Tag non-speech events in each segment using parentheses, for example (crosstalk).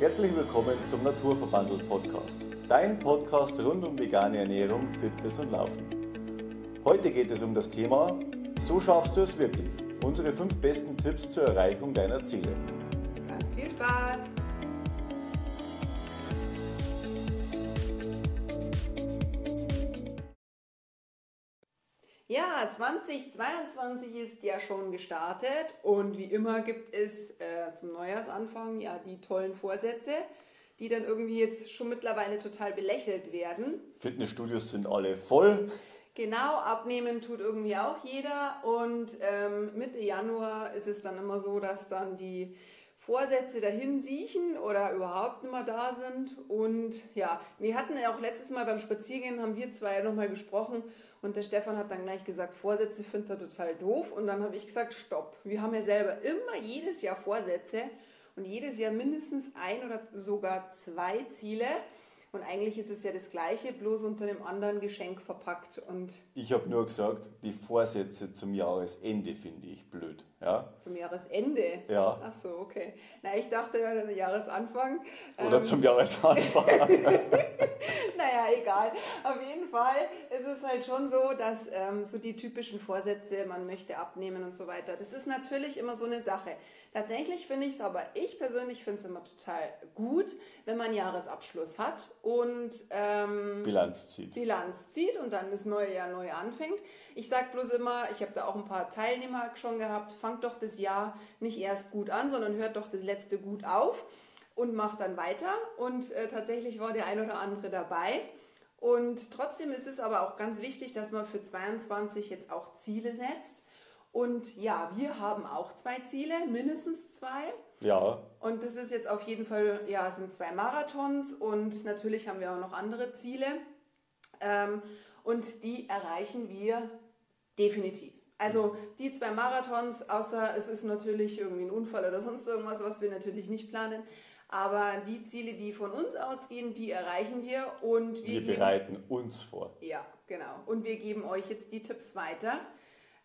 Herzlich willkommen zum Naturverbandelt Podcast. Dein Podcast rund um vegane Ernährung, Fitness und Laufen. Heute geht es um das Thema So schaffst du es wirklich. Unsere fünf besten Tipps zur Erreichung deiner Ziele. Ganz viel Spaß! Ja, 2022 ist ja schon gestartet und wie immer gibt es äh, zum Neujahrsanfang ja die tollen Vorsätze, die dann irgendwie jetzt schon mittlerweile total belächelt werden. Fitnessstudios sind alle voll. Genau, abnehmen tut irgendwie auch jeder und ähm, Mitte Januar ist es dann immer so, dass dann die Vorsätze dahin siechen oder überhaupt nicht mehr da sind. Und ja, wir hatten ja auch letztes Mal beim Spaziergehen, haben wir zwei nochmal gesprochen und der Stefan hat dann gleich gesagt, Vorsätze findet er total doof. Und dann habe ich gesagt, stopp. Wir haben ja selber immer jedes Jahr Vorsätze und jedes Jahr mindestens ein oder sogar zwei Ziele. Und eigentlich ist es ja das Gleiche, bloß unter einem anderen Geschenk verpackt. Und ich habe nur gesagt, die Vorsätze zum Jahresende finde ich blöd. Ja? Zum Jahresende? Ja. Ach so, okay. Na, ich dachte ja, der Jahresanfang. Oder ähm, zum Jahresanfang. (laughs) naja, egal. Auf jeden Fall ist es halt schon so, dass ähm, so die typischen Vorsätze, man möchte abnehmen und so weiter, das ist natürlich immer so eine Sache. Tatsächlich finde ich es aber, ich persönlich finde es immer total gut, wenn man Jahresabschluss hat und ähm, Bilanz zieht. Bilanz zieht und dann das neue Jahr neu anfängt. Ich sage bloß immer, ich habe da auch ein paar Teilnehmer schon gehabt, fangt doch das Jahr nicht erst gut an, sondern hört doch das letzte gut auf und macht dann weiter. Und äh, tatsächlich war der ein oder andere dabei. Und trotzdem ist es aber auch ganz wichtig, dass man für 22 jetzt auch Ziele setzt. Und ja, wir haben auch zwei Ziele, mindestens zwei. Ja. Und das ist jetzt auf jeden Fall, ja, es sind zwei Marathons und natürlich haben wir auch noch andere Ziele. Ähm, und die erreichen wir definitiv. Also die zwei Marathons, außer es ist natürlich irgendwie ein Unfall oder sonst irgendwas, was wir natürlich nicht planen. Aber die Ziele, die von uns ausgehen, die erreichen wir und wir, wir bereiten uns vor. Ja, genau. Und wir geben euch jetzt die Tipps weiter.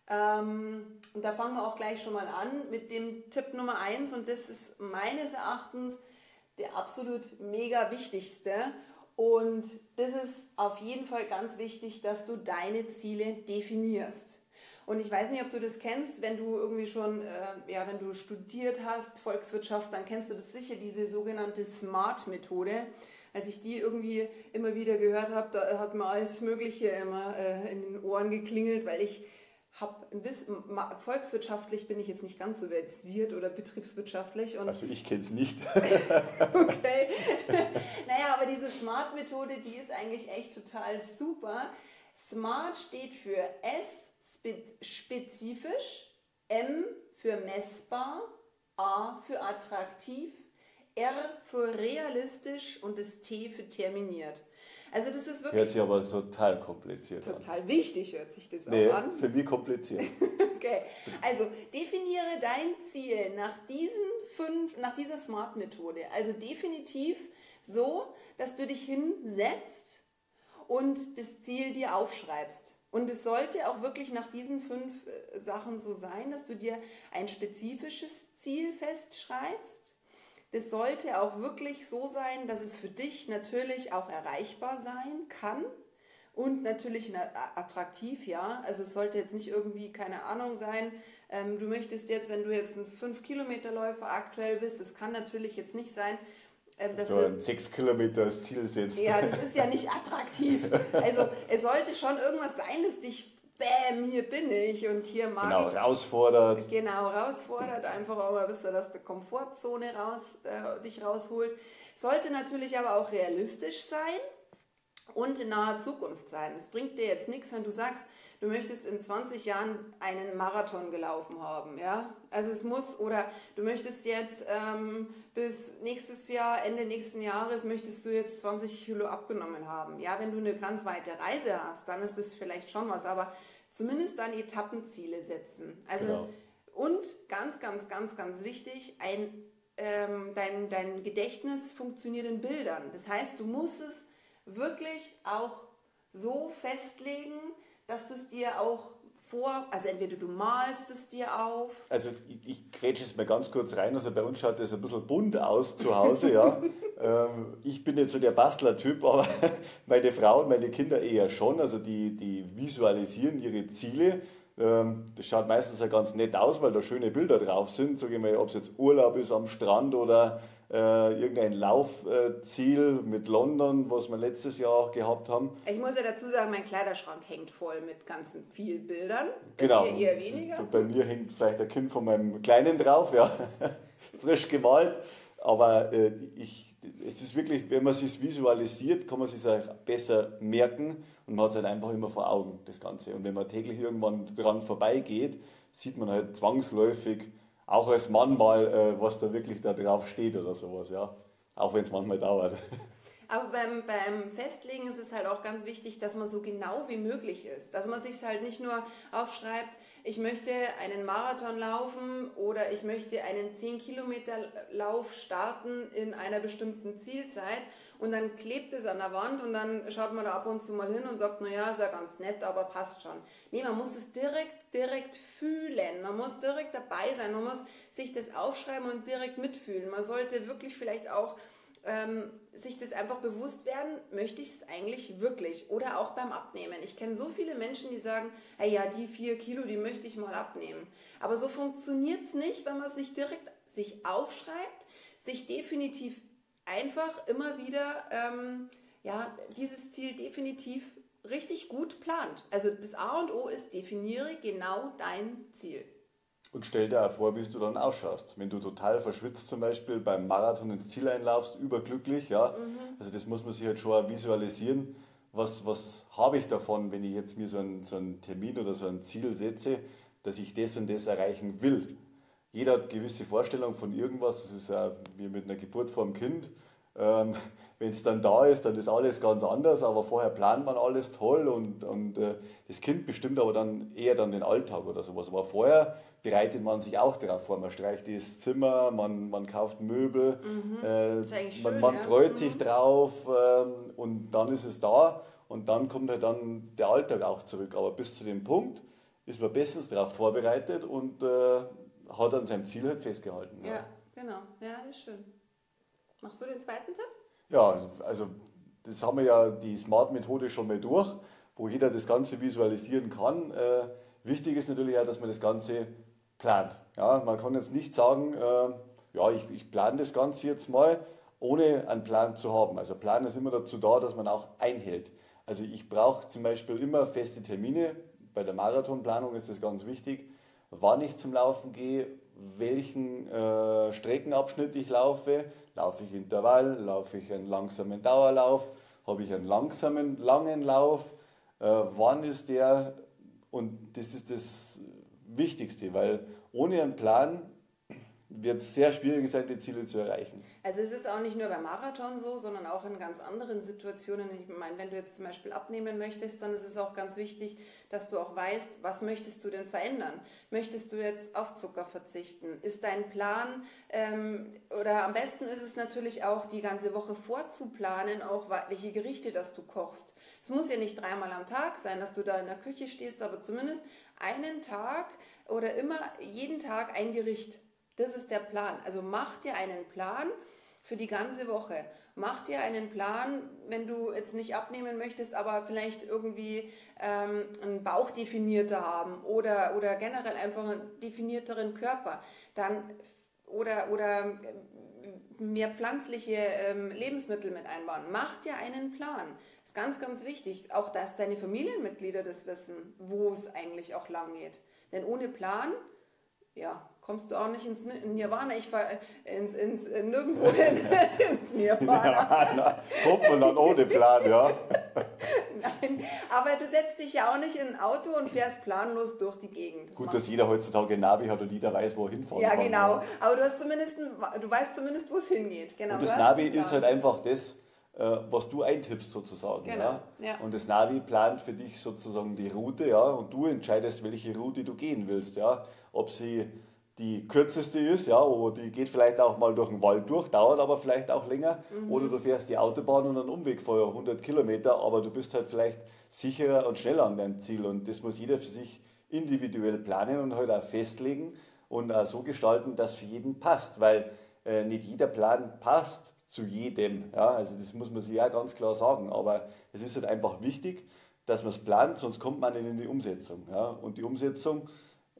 Ähm, und da fangen wir auch gleich schon mal an mit dem Tipp Nummer eins und das ist meines Erachtens der absolut mega wichtigste. Und das ist auf jeden Fall ganz wichtig, dass du deine Ziele definierst. Und ich weiß nicht, ob du das kennst, wenn du irgendwie schon, äh, ja, wenn du studiert hast, Volkswirtschaft, dann kennst du das sicher, diese sogenannte SMART-Methode. Als ich die irgendwie immer wieder gehört habe, da hat mir alles Mögliche immer äh, in den Ohren geklingelt, weil ich habe volkswirtschaftlich bin ich jetzt nicht ganz so versiert oder betriebswirtschaftlich. Und also ich kenne es nicht. (laughs) (laughs) okay. (laughs) naja, aber diese Smart-Methode, die ist eigentlich echt total super. Smart steht für S spezifisch, M für messbar, A für attraktiv, R für realistisch und das T für terminiert. Also das ist wirklich... Hört sich aber total kompliziert total an. Total wichtig hört sich das nee, auch an. für mich kompliziert. (laughs) okay, also definiere dein Ziel nach diesen fünf, nach dieser Smart-Methode. Also definitiv so, dass du dich hinsetzt und das Ziel dir aufschreibst. Und es sollte auch wirklich nach diesen fünf äh, Sachen so sein, dass du dir ein spezifisches Ziel festschreibst. Das sollte auch wirklich so sein, dass es für dich natürlich auch erreichbar sein kann und natürlich attraktiv, ja. Also es sollte jetzt nicht irgendwie, keine Ahnung sein, ähm, du möchtest jetzt, wenn du jetzt ein 5-Kilometer-Läufer aktuell bist, das kann natürlich jetzt nicht sein, ähm, dass so ein 6 Kilometer als Ziel setzt. Ja, das (laughs) ist ja nicht attraktiv. Also es sollte schon irgendwas sein, das dich, bäm, hier bin ich und hier mag genau, ich. Genau, herausfordert. Genau, herausfordert. Einfach auch mal wissen, dass die Komfortzone raus, äh, dich rausholt. Sollte natürlich aber auch realistisch sein und in naher Zukunft sein. Es bringt dir jetzt nichts, wenn du sagst, du möchtest in 20 Jahren einen Marathon gelaufen haben. Ja? Also es muss, oder du möchtest jetzt ähm, bis nächstes Jahr, Ende nächsten Jahres, möchtest du jetzt 20 Kilo abgenommen haben. Ja, wenn du eine ganz weite Reise hast, dann ist das vielleicht schon was, aber zumindest dann Etappenziele setzen. Also genau. und ganz, ganz, ganz, ganz wichtig, ein, ähm, dein, dein Gedächtnis funktioniert in Bildern. Das heißt, du musst es wirklich auch so festlegen, dass du es dir auch vor? Also entweder du malst es dir auf. Also ich, ich grätsche es mal ganz kurz rein. Also bei uns schaut das ein bisschen bunt aus zu Hause, ja. (laughs) ähm, ich bin jetzt so der Bastler-Typ, aber (laughs) meine Frau und meine Kinder eher schon. Also die, die visualisieren ihre Ziele. Ähm, das schaut meistens ja ganz nett aus, weil da schöne Bilder drauf sind. Sag ich mal, ob es jetzt Urlaub ist am Strand oder äh, irgendein Laufziel mit London, was wir letztes Jahr auch gehabt haben. Ich muss ja dazu sagen, mein Kleiderschrank hängt voll mit ganzen vielen Bildern. Genau. Bei mir eher weniger. Bei mir hängt vielleicht ein Kind von meinem Kleinen drauf, ja, (laughs) frisch gemalt. Aber äh, ich, es ist wirklich, wenn man es sich visualisiert, kann man es sich auch besser merken und man hat es halt einfach immer vor Augen, das Ganze. Und wenn man täglich irgendwann dran vorbeigeht, sieht man halt zwangsläufig, auch als Mann mal, äh, was da wirklich da drauf steht oder sowas, ja. Auch wenn es manchmal dauert. (laughs) Aber beim, beim Festlegen ist es halt auch ganz wichtig, dass man so genau wie möglich ist. Dass man sich halt nicht nur aufschreibt, ich möchte einen Marathon laufen oder ich möchte einen 10 Kilometer Lauf starten in einer bestimmten Zielzeit und dann klebt es an der Wand und dann schaut man da ab und zu mal hin und sagt, naja, ist ja ganz nett, aber passt schon. Nee, man muss es direkt, direkt fühlen. Man muss direkt dabei sein. Man muss sich das aufschreiben und direkt mitfühlen. Man sollte wirklich vielleicht auch ähm, sich das einfach bewusst werden, möchte ich es eigentlich wirklich? Oder auch beim Abnehmen. Ich kenne so viele Menschen, die sagen, hey, ja, die vier Kilo, die möchte ich mal abnehmen. Aber so funktioniert es nicht, wenn man es nicht direkt sich aufschreibt, sich definitiv einfach immer wieder ähm, ja, dieses Ziel definitiv richtig gut plant. Also das A und O ist, definiere genau dein Ziel. Und stell dir auch vor, wie du dann ausschaust. Wenn du total verschwitzt zum Beispiel beim Marathon ins Ziel einlaufst, überglücklich, ja. Mhm. Also das muss man sich halt schon visualisieren. Was, was habe ich davon, wenn ich jetzt mir so einen, so einen Termin oder so ein Ziel setze, dass ich das und das erreichen will? Jeder hat gewisse Vorstellungen von irgendwas. Das ist ja wie mit einer Geburt vor dem Kind. Ähm, (laughs) wenn es dann da ist, dann ist alles ganz anders, aber vorher plant man alles toll und, und äh, das Kind bestimmt aber dann eher dann den Alltag oder sowas. Aber vorher bereitet man sich auch darauf vor. Man streicht das Zimmer, man, man kauft Möbel, mhm. äh, man, schön, man ja. freut mhm. sich drauf ähm, und dann ist es da und dann kommt halt dann der Alltag auch zurück. Aber bis zu dem Punkt ist man bestens darauf vorbereitet und äh, hat an seinem Ziel halt festgehalten. Ja, ja, genau. Ja, das ist schön. Machst du den zweiten Tipp? Ja, also das haben wir ja die Smart-Methode schon mal durch, wo jeder das Ganze visualisieren kann. Äh, wichtig ist natürlich auch, dass man das Ganze plant. Ja, man kann jetzt nicht sagen, äh, ja, ich, ich plane das Ganze jetzt mal, ohne einen Plan zu haben. Also Plan ist immer dazu da, dass man auch einhält. Also ich brauche zum Beispiel immer feste Termine. Bei der Marathonplanung ist das ganz wichtig, wann ich zum Laufen gehe, welchen äh, Streckenabschnitt ich laufe, Laufe ich Intervall, laufe ich einen langsamen Dauerlauf, habe ich einen langsamen, langen Lauf, äh, wann ist der? Und das ist das Wichtigste, weil ohne einen Plan wird es sehr schwierig sein, die Ziele zu erreichen. Also es ist auch nicht nur beim Marathon so, sondern auch in ganz anderen Situationen. Ich meine, wenn du jetzt zum Beispiel abnehmen möchtest, dann ist es auch ganz wichtig, dass du auch weißt, was möchtest du denn verändern? Möchtest du jetzt auf Zucker verzichten? Ist dein Plan, ähm, oder am besten ist es natürlich auch, die ganze Woche vorzuplanen, auch welche Gerichte, das du kochst. Es muss ja nicht dreimal am Tag sein, dass du da in der Küche stehst, aber zumindest einen Tag oder immer jeden Tag ein Gericht. Das ist der Plan. Also mach dir einen Plan für die ganze Woche. Mach dir einen Plan, wenn du jetzt nicht abnehmen möchtest, aber vielleicht irgendwie ähm, einen Bauch definierter haben oder, oder generell einfach einen definierteren Körper. Dann oder, oder äh, mehr pflanzliche ähm, Lebensmittel mit einbauen. Mach dir einen Plan. Ist ganz, ganz wichtig. Auch, dass deine Familienmitglieder das wissen, wo es eigentlich auch lang geht. Denn ohne Plan, ja, kommst du auch nicht ins Nirvana, ich fahre äh, ins, ins, äh, nirgendwo hin, (laughs) ins Nirvana. Ja, kommt man dann ohne Plan, ja. (laughs) Nein, aber du setzt dich ja auch nicht in ein Auto und fährst planlos durch die Gegend. Das Gut, dass jeder heutzutage ein Navi hat und jeder weiß, wo er hinfahren ja, kann. Ja, genau. Aber du, hast zumindest, du weißt zumindest, wo es hingeht. Genau. Und das Navi ist halt einfach das, äh, was du eintippst sozusagen. Genau. Ja? ja? Und das Navi plant für dich sozusagen die Route, ja, und du entscheidest, welche Route du gehen willst, ja. Ob sie die kürzeste ist, ja, oder die geht vielleicht auch mal durch den Wald durch, dauert aber vielleicht auch länger. Mhm. Oder du fährst die Autobahn und einen Umweg von 100 Kilometer, aber du bist halt vielleicht sicherer und schneller an deinem Ziel. Und das muss jeder für sich individuell planen und halt auch festlegen und auch so gestalten, dass für jeden passt, weil äh, nicht jeder Plan passt zu jedem. Ja? Also das muss man sich ja ganz klar sagen, aber es ist halt einfach wichtig, dass man es plant, sonst kommt man nicht in die Umsetzung. Ja? Und die Umsetzung,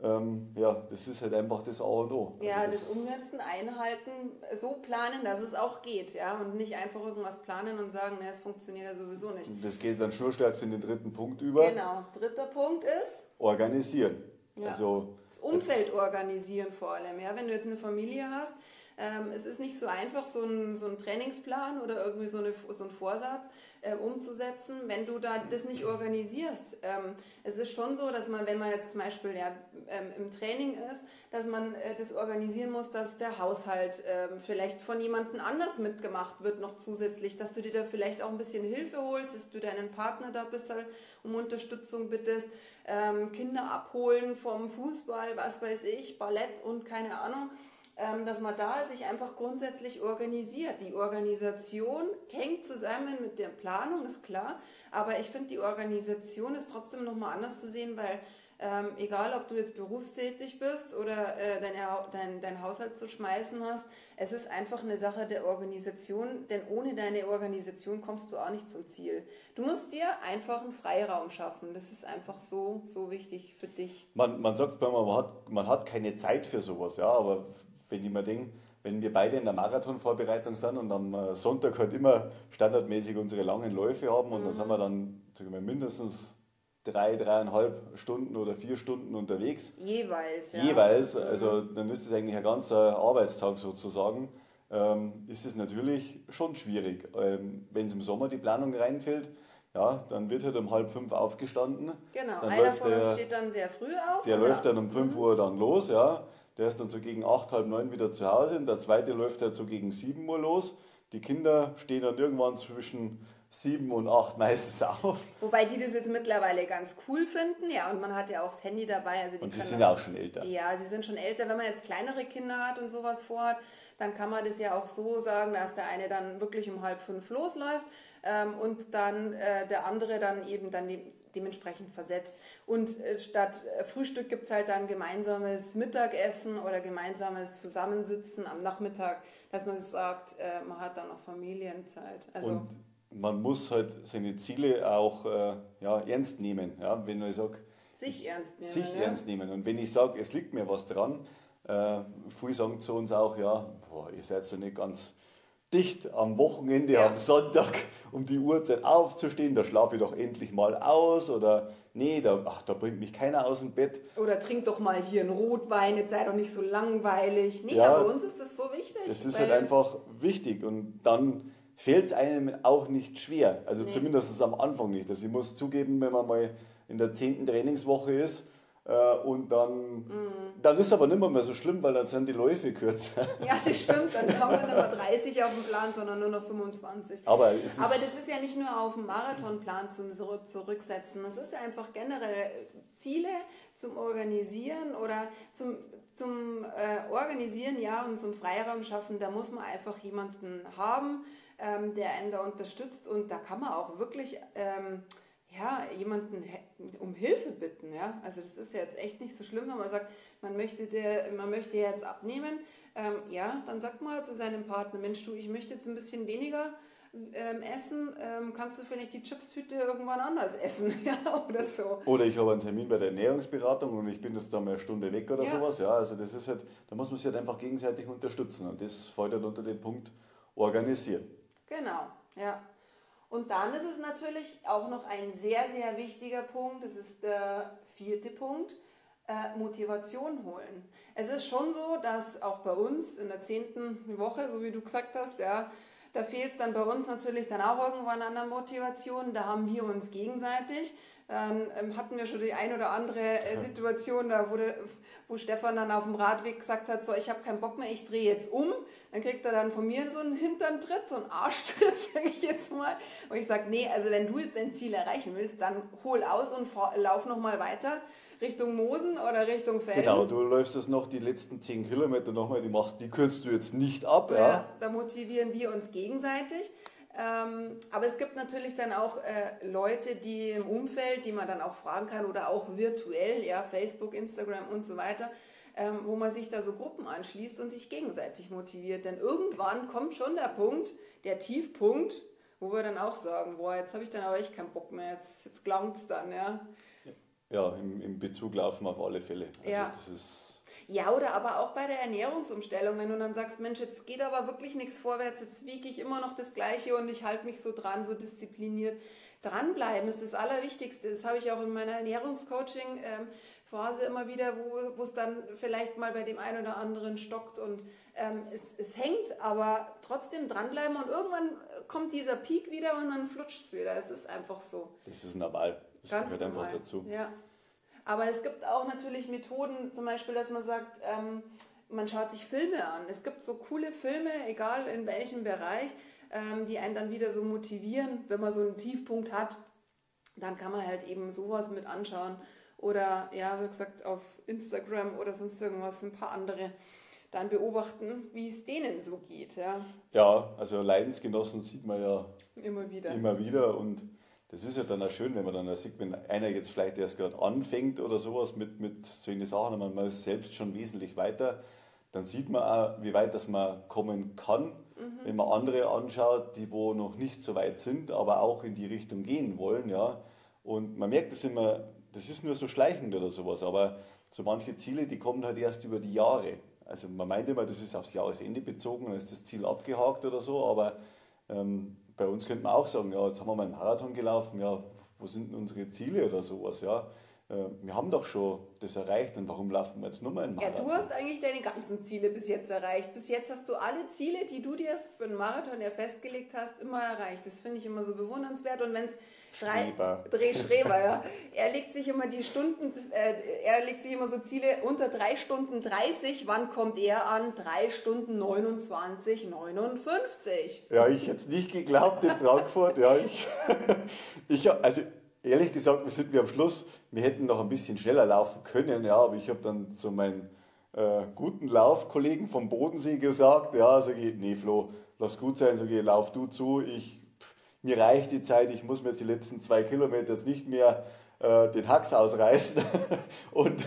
ähm, ja, das ist halt einfach das A und O. Ja, also das, das, Umsetzen, Einhalten, so planen, dass es auch geht, ja, und nicht einfach irgendwas planen und sagen, na, es funktioniert ja sowieso nicht. Das geht dann schnurstracks in den dritten Punkt über. Genau, dritter Punkt ist? Organisieren. Ja. Also, das Umfeld organisieren vor allem, ja, wenn du jetzt eine Familie hast, ähm, es ist nicht so einfach, so ein, so Trainingsplan oder irgendwie so, eine, so ein Vorsatz äh, umzusetzen, wenn du da das nicht organisierst. Ähm, es ist schon so, dass man, wenn man jetzt zum Beispiel ja, ähm, im Training ist, dass man äh, das organisieren muss, dass der Haushalt äh, vielleicht von jemandem anders mitgemacht wird, noch zusätzlich, dass du dir da vielleicht auch ein bisschen Hilfe holst, dass du deinen Partner da ein bisschen um Unterstützung bittest, ähm, Kinder abholen vom Fußball, was weiß ich, Ballett und keine Ahnung. Ähm, dass man da sich einfach grundsätzlich organisiert. Die Organisation hängt zusammen mit der Planung, ist klar, aber ich finde, die Organisation ist trotzdem nochmal anders zu sehen, weil ähm, egal, ob du jetzt berufstätig bist oder äh, deine, dein, dein Haushalt zu schmeißen hast, es ist einfach eine Sache der Organisation, denn ohne deine Organisation kommst du auch nicht zum Ziel. Du musst dir einfach einen Freiraum schaffen. Das ist einfach so, so wichtig für dich. Man, man sagt man hat, man hat keine Zeit für sowas, ja, aber wenn ich mir denke, wenn wir beide in der Marathonvorbereitung sind und am äh, Sonntag halt immer standardmäßig unsere langen Läufe haben und mhm. dann sind wir dann wir, mindestens drei, dreieinhalb Stunden oder vier Stunden unterwegs. Jeweils, ja. Jeweils, also dann ist es eigentlich ein ganzer Arbeitstag sozusagen. Ähm, ist es natürlich schon schwierig. Ähm, wenn es im Sommer die Planung reinfällt, ja, dann wird halt um halb fünf aufgestanden. Genau, dann einer von uns steht dann sehr früh auf. Der läuft dann um fünf mhm. Uhr dann los, ja. Der ist dann so gegen acht, halb neun wieder zu Hause und der zweite läuft halt so gegen sieben Uhr los. Die Kinder stehen dann irgendwann zwischen sieben und acht meistens (laughs) auf. Wobei die das jetzt mittlerweile ganz cool finden, ja, und man hat ja auch das Handy dabei. Also und sie sind ja auch schon älter. Ja, sie sind schon älter. Wenn man jetzt kleinere Kinder hat und sowas vorhat, dann kann man das ja auch so sagen, dass der eine dann wirklich um halb fünf losläuft ähm, und dann äh, der andere dann eben dann die, dementsprechend versetzt. Und äh, statt äh, Frühstück gibt es halt dann gemeinsames Mittagessen oder gemeinsames Zusammensitzen am Nachmittag, dass man sagt, äh, man hat dann noch Familienzeit. Also und man muss halt seine Ziele auch ja, ernst nehmen. Ja? Wenn ich sage, sich ernst nehmen. Sich ja. ernst nehmen. Und wenn ich sage, es liegt mir was dran, äh, viele sagen zu uns auch, ja, boah, ihr seid so nicht ganz dicht am Wochenende, ja. am Sonntag um die Uhrzeit aufzustehen, da schlafe ich doch endlich mal aus oder nee, da, ach, da bringt mich keiner aus dem Bett. Oder trink doch mal hier einen Rotwein, jetzt sei doch nicht so langweilig. Nee, ja, aber uns ist das so wichtig. Das ist halt einfach wichtig und dann fällt es einem auch nicht schwer, also nee. zumindest am Anfang nicht. Also ich muss zugeben, wenn man mal in der zehnten Trainingswoche ist, und dann, mm. dann ist aber nicht mehr, mehr so schlimm, weil dann sind die Läufe kürzer. (laughs) Ja, das stimmt. Dann haben wir nicht mehr 30 auf dem Plan, sondern nur noch 25. Aber, aber das ist ja nicht nur auf dem Marathonplan zum Zurücksetzen. Das ist ja einfach generell Ziele zum Organisieren oder zum, zum äh, Organisieren, ja, und zum Freiraum schaffen. Da muss man einfach jemanden haben, ähm, der einen da unterstützt. Und da kann man auch wirklich... Ähm, ja, jemanden um Hilfe bitten. Ja? Also das ist ja jetzt echt nicht so schlimm, wenn man sagt, man möchte, der, man möchte jetzt abnehmen. Ähm, ja, dann sagt man zu seinem Partner, Mensch, du, ich möchte jetzt ein bisschen weniger ähm, essen, ähm, kannst du vielleicht die Chipstüte irgendwann anders essen (laughs) ja, oder so. Oder ich habe einen Termin bei der Ernährungsberatung und ich bin jetzt da mal eine Stunde weg oder ja. sowas. Ja, also das ist halt, da muss man sich halt einfach gegenseitig unterstützen und das fällt halt unter den Punkt organisieren. Genau, ja. Und dann ist es natürlich auch noch ein sehr, sehr wichtiger Punkt, das ist der vierte Punkt, äh, Motivation holen. Es ist schon so, dass auch bei uns in der zehnten Woche, so wie du gesagt hast, ja, da fehlt es dann bei uns natürlich dann auch irgendwann an der Motivation. Da haben wir uns gegenseitig. Dann ähm, hatten wir schon die ein oder andere äh, Situation, da wurde, wo Stefan dann auf dem Radweg gesagt hat, so ich habe keinen Bock mehr, ich drehe jetzt um. Dann kriegt er dann von mir so einen Hinterntritt, so einen Arschtritt, (laughs) sage ich jetzt mal. Und ich sage, nee, also wenn du jetzt dein Ziel erreichen willst, dann hol aus und lauf nochmal weiter. Richtung Mosen oder Richtung Felden. Genau, du läufst das noch die letzten 10 Kilometer nochmal, die, machst, die kürzt du jetzt nicht ab. Ja, ja da motivieren wir uns gegenseitig. Ähm, aber es gibt natürlich dann auch äh, Leute, die im Umfeld, die man dann auch fragen kann oder auch virtuell, ja, Facebook, Instagram und so weiter, ähm, wo man sich da so Gruppen anschließt und sich gegenseitig motiviert. Denn irgendwann kommt schon der Punkt, der Tiefpunkt, wo wir dann auch sagen, boah, jetzt habe ich dann aber echt keinen Bock mehr, jetzt, jetzt gelangt es dann, ja. Ja, im, im Bezug laufen auf alle Fälle. Also ja. Das ist ja, oder aber auch bei der Ernährungsumstellung, wenn du dann sagst, Mensch, jetzt geht aber wirklich nichts vorwärts, jetzt wiege ich immer noch das Gleiche und ich halte mich so dran, so diszipliniert. Dranbleiben ist das Allerwichtigste. Das habe ich auch in meiner Ernährungscoaching-Phase immer wieder, wo es dann vielleicht mal bei dem einen oder anderen stockt und ähm, es, es hängt, aber trotzdem dranbleiben und irgendwann kommt dieser Peak wieder und dann flutscht es wieder. Es ist einfach so. Das ist normal. Das Ganz gehört normal. einfach dazu. Ja. Aber es gibt auch natürlich Methoden, zum Beispiel, dass man sagt, ähm, man schaut sich Filme an. Es gibt so coole Filme, egal in welchem Bereich, ähm, die einen dann wieder so motivieren, wenn man so einen Tiefpunkt hat. Dann kann man halt eben sowas mit anschauen. Oder ja, wie gesagt, auf Instagram oder sonst irgendwas ein paar andere dann beobachten, wie es denen so geht. Ja, ja also Leidensgenossen sieht man ja immer wieder. Immer wieder und das ist ja dann auch schön, wenn man dann sieht, wenn einer jetzt vielleicht erst gerade anfängt oder sowas mit, mit solchen Sachen, und man ist selbst schon wesentlich weiter, dann sieht man auch, wie weit das man kommen kann, mhm. wenn man andere anschaut, die wo noch nicht so weit sind, aber auch in die Richtung gehen wollen, ja. Und man merkt das immer, das ist nur so schleichend oder sowas, aber so manche Ziele, die kommen halt erst über die Jahre. Also man meint immer, das ist aufs Jahresende bezogen, dann ist das Ziel abgehakt oder so, aber ähm, bei uns könnte man auch sagen, ja, jetzt haben wir mal einen Marathon gelaufen, ja, wo sind denn unsere Ziele oder sowas, ja. Äh, wir haben doch schon das erreicht und warum laufen wir jetzt nur mal einen Marathon? Ja, du hast eigentlich deine ganzen Ziele bis jetzt erreicht. Bis jetzt hast du alle Ziele, die du dir für einen Marathon ja festgelegt hast, immer erreicht. Das finde ich immer so bewundernswert. Und wenn es drei Drehschreber, (laughs) ja. Er legt sich immer die Stunden, äh, er legt sich immer so Ziele unter drei Stunden 30. Wann kommt er an? Drei Stunden 29, 59. Ja, ich hätte es nicht geglaubt in (laughs) Frankfurt. ja, ich, (laughs) ich, also ehrlich gesagt, wir sind wir am Schluss, wir hätten noch ein bisschen schneller laufen können, ja, aber ich habe dann zu meinen äh, guten Laufkollegen vom Bodensee gesagt, ja, sage ich, nee Flo, lass gut sein, sage ich, lauf du zu, ich, mir reicht die Zeit, ich muss mir jetzt die letzten zwei Kilometer jetzt nicht mehr äh, den Hax ausreißen. (laughs) Und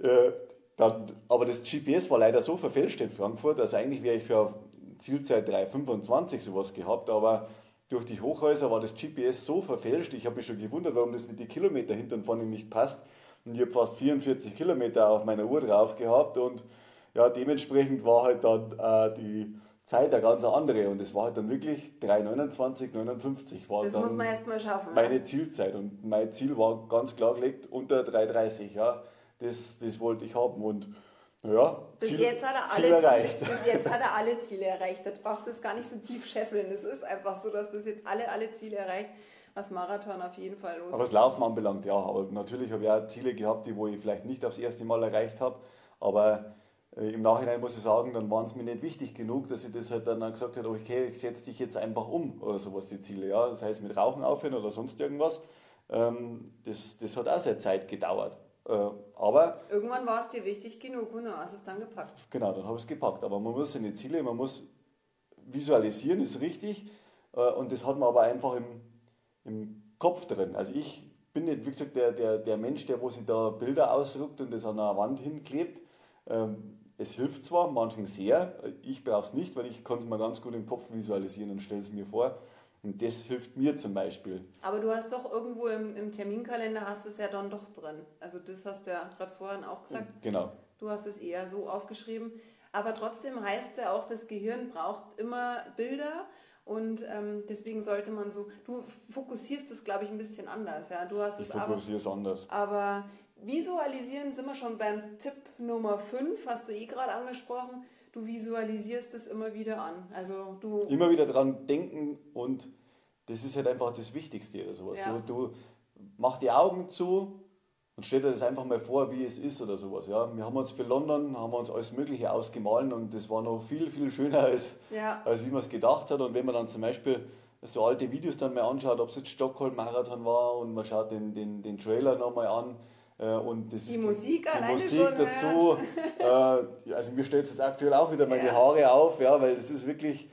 äh, dann, aber das GPS war leider so verfälscht in Frankfurt, dass eigentlich wäre ich für Zielzeit 3,25 sowas gehabt, aber durch die Hochhäuser war das GPS so verfälscht, ich habe mich schon gewundert, warum das mit den Kilometern hinten und vorne nicht passt. Und ich habe fast 44 Kilometer auf meiner Uhr drauf gehabt und ja, dementsprechend war halt dann äh, die Zeit eine ganz andere und es war halt dann wirklich 3,29, 59 war das dann muss man erstmal schaffen. Meine Zielzeit und mein Ziel war ganz klar gelegt unter 3,30, ja. Das, das wollte ich haben und ja, bis, Ziel, jetzt hat er alle Ziel erreicht. Ziele, bis jetzt hat er (laughs) alle Ziele erreicht. Da brauchst du es gar nicht so tief scheffeln. Es ist einfach so, dass bis jetzt alle, alle Ziele erreicht, was Marathon auf jeden Fall los Aber was Laufen anbelangt, ja. Aber natürlich habe ich auch Ziele gehabt, die wo ich vielleicht nicht aufs erste Mal erreicht habe. Aber äh, im Nachhinein muss ich sagen, dann waren es mir nicht wichtig genug, dass ich das halt dann gesagt habe, okay, ich setze dich jetzt einfach um oder sowas, die Ziele. Ja. Das heißt mit Rauchen aufhören oder sonst irgendwas. Ähm, das, das hat auch sehr Zeit gedauert. Äh, aber Irgendwann war es dir wichtig genug und dann hast du es dann gepackt. Genau, dann habe ich es gepackt. Aber man muss seine Ziele, man muss visualisieren, ist richtig. Äh, und das hat man aber einfach im, im Kopf drin. Also ich bin nicht, wie gesagt, der, der, der Mensch, der wo sich da Bilder ausdruckt und das an einer Wand hinklebt. Ähm, es hilft zwar manchen sehr, ich brauche es nicht, weil ich kann es mir ganz gut im Kopf visualisieren und stelle es mir vor. Und das hilft mir zum Beispiel. Aber du hast doch irgendwo im, im Terminkalender hast es ja dann doch drin. Also das hast du ja gerade vorhin auch gesagt. Genau. Du hast es eher so aufgeschrieben. Aber trotzdem heißt es ja auch, das Gehirn braucht immer Bilder. Und ähm, deswegen sollte man so, du fokussierst es, glaube ich, ein bisschen anders. Ja? Du hast ich es fokussiere es anders. Aber visualisieren sind wir schon beim Tipp Nummer 5, hast du eh gerade angesprochen du visualisierst es immer wieder an. Also du immer wieder dran denken und das ist halt einfach das Wichtigste oder sowas. Ja. Du, du mach die Augen zu und stell dir das einfach mal vor, wie es ist oder sowas. Ja, wir haben uns für London haben wir uns alles Mögliche ausgemalt und das war noch viel viel schöner als, ja. als wie man es gedacht hat. Und wenn man dann zum Beispiel so alte Videos dann mal anschaut, ob es jetzt Stockholm Marathon war und man schaut den, den, den Trailer nochmal an, und das die Musik die alleine Musik schon dazu. äh, also mir stellt es jetzt aktuell auch wieder meine ja. Haare auf, ja, weil das ist wirklich,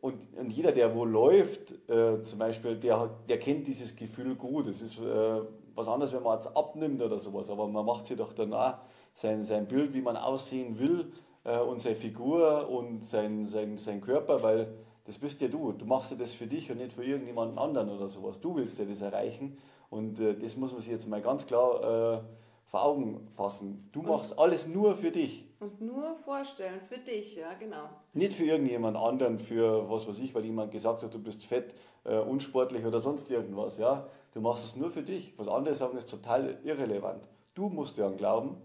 und, und jeder, der wo läuft, äh, zum Beispiel, der, der kennt dieses Gefühl gut. Es ist äh, was anderes, wenn man es abnimmt oder sowas, aber man macht sich doch danach sein, sein Bild, wie man aussehen will äh, und seine Figur und sein, sein, sein Körper, weil das bist ja du. Du machst ja das für dich und nicht für irgendjemanden anderen oder sowas. Du willst ja das erreichen und äh, das muss man sich jetzt mal ganz klar äh, vor Augen fassen. Du machst alles nur für dich. Und nur vorstellen, für dich, ja, genau. Nicht für irgendjemand anderen, für was weiß ich, weil jemand gesagt hat, du bist fett, äh, unsportlich oder sonst irgendwas, ja. Du machst es nur für dich. Was andere sagen, ist total irrelevant. Du musst daran glauben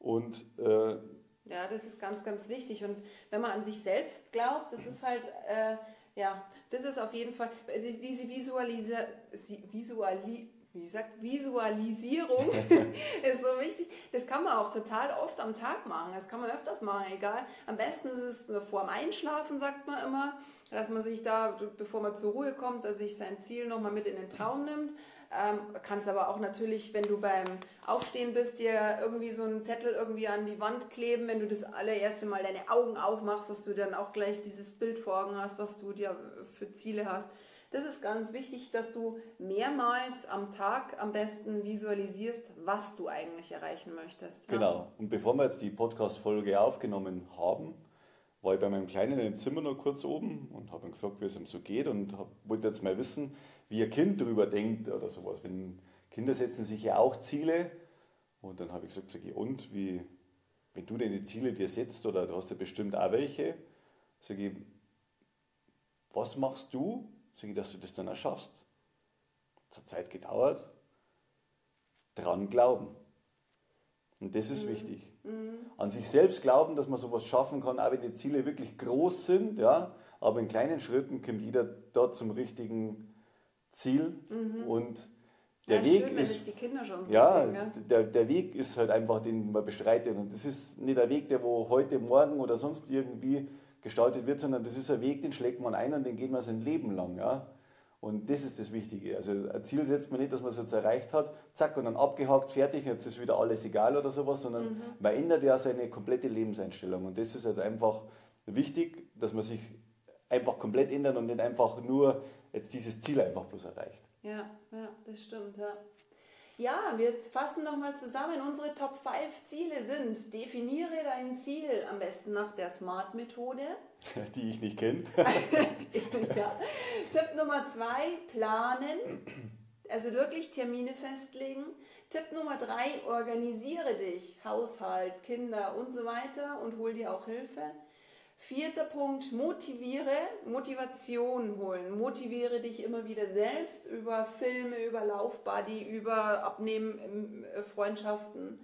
und äh, ja, das ist ganz, ganz wichtig. Und wenn man an sich selbst glaubt, das ist halt, äh, ja, das ist auf jeden Fall, diese Visualisa Visuali wie gesagt, Visualisierung (laughs) ist so wichtig. Das kann man auch total oft am Tag machen. Das kann man öfters machen, egal. Am besten ist es vor dem Einschlafen, sagt man immer, dass man sich da, bevor man zur Ruhe kommt, dass sich sein Ziel nochmal mit in den Traum nimmt. Ähm, kannst aber auch natürlich, wenn du beim Aufstehen bist, dir irgendwie so einen Zettel irgendwie an die Wand kleben, wenn du das allererste Mal deine Augen aufmachst, dass du dann auch gleich dieses Bild vor Augen hast, was du dir für Ziele hast. Das ist ganz wichtig, dass du mehrmals am Tag am besten visualisierst, was du eigentlich erreichen möchtest. Genau. Und bevor wir jetzt die Podcast-Folge aufgenommen haben, war ich bei meinem Kleinen im Zimmer noch kurz oben und habe ihn gefragt, wie es ihm so geht und hab, wollte jetzt mal wissen, wie ein Kind darüber denkt oder sowas. Wenn Kinder setzen sich ja auch Ziele und dann habe ich gesagt, sag ich, und wie, wenn du deine Ziele dir setzt oder du hast ja bestimmt auch welche, sage ich, was machst du, sage ich, dass du das dann auch schaffst? Es hat Zeit gedauert, dran glauben. Und das ist mhm. wichtig. Mhm. An sich selbst glauben, dass man sowas schaffen kann, auch wenn die Ziele wirklich groß sind, ja, aber in kleinen Schritten kommt jeder dort zum richtigen Ziel mhm. und der ja, Weg schön, ist, so ja, sehen, ja, Der, der Weg ist halt einfach, den man bestreitet und das ist nicht der Weg, der wo heute, morgen oder sonst irgendwie gestaltet wird, sondern das ist ein Weg, den schlägt man ein und den geht man sein Leben lang, ja. Und das ist das Wichtige. Also ein Ziel setzt man nicht, dass man es jetzt erreicht hat, zack, und dann abgehakt, fertig, jetzt ist wieder alles egal oder sowas, sondern mhm. man ändert ja seine komplette Lebenseinstellung. Und das ist also einfach wichtig, dass man sich einfach komplett ändert und nicht einfach nur jetzt dieses Ziel einfach bloß erreicht. Ja, ja, das stimmt, ja. Ja, wir fassen nochmal zusammen. Unsere Top 5 Ziele sind, definiere dein Ziel am besten nach der SMART-Methode. (laughs) Die ich nicht kenne. (laughs) ja. Tipp Nummer 2, planen. Also wirklich Termine festlegen. Tipp Nummer 3, organisiere dich. Haushalt, Kinder und so weiter und hol dir auch Hilfe. Vierter Punkt, motiviere, Motivation holen. Motiviere dich immer wieder selbst über Filme, über Laufbody, über Abnehmen, äh, Freundschaften.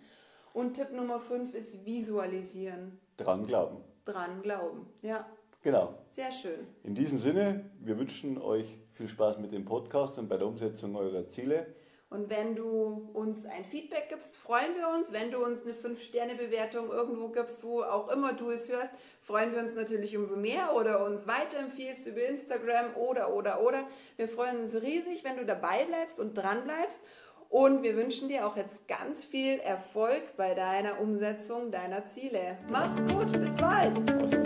Und Tipp Nummer fünf ist visualisieren. Dran glauben. Dran glauben, ja. Genau. Sehr schön. In diesem Sinne, wir wünschen euch viel Spaß mit dem Podcast und bei der Umsetzung eurer Ziele. Und wenn du uns ein Feedback gibst, freuen wir uns. Wenn du uns eine 5-Sterne-Bewertung irgendwo gibst, wo auch immer du es hörst, freuen wir uns natürlich umso mehr oder uns weiterempfiehlst über Instagram oder, oder, oder. Wir freuen uns riesig, wenn du dabei bleibst und dran bleibst. Und wir wünschen dir auch jetzt ganz viel Erfolg bei deiner Umsetzung deiner Ziele. Mach's gut, bis bald.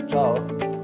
Ciao.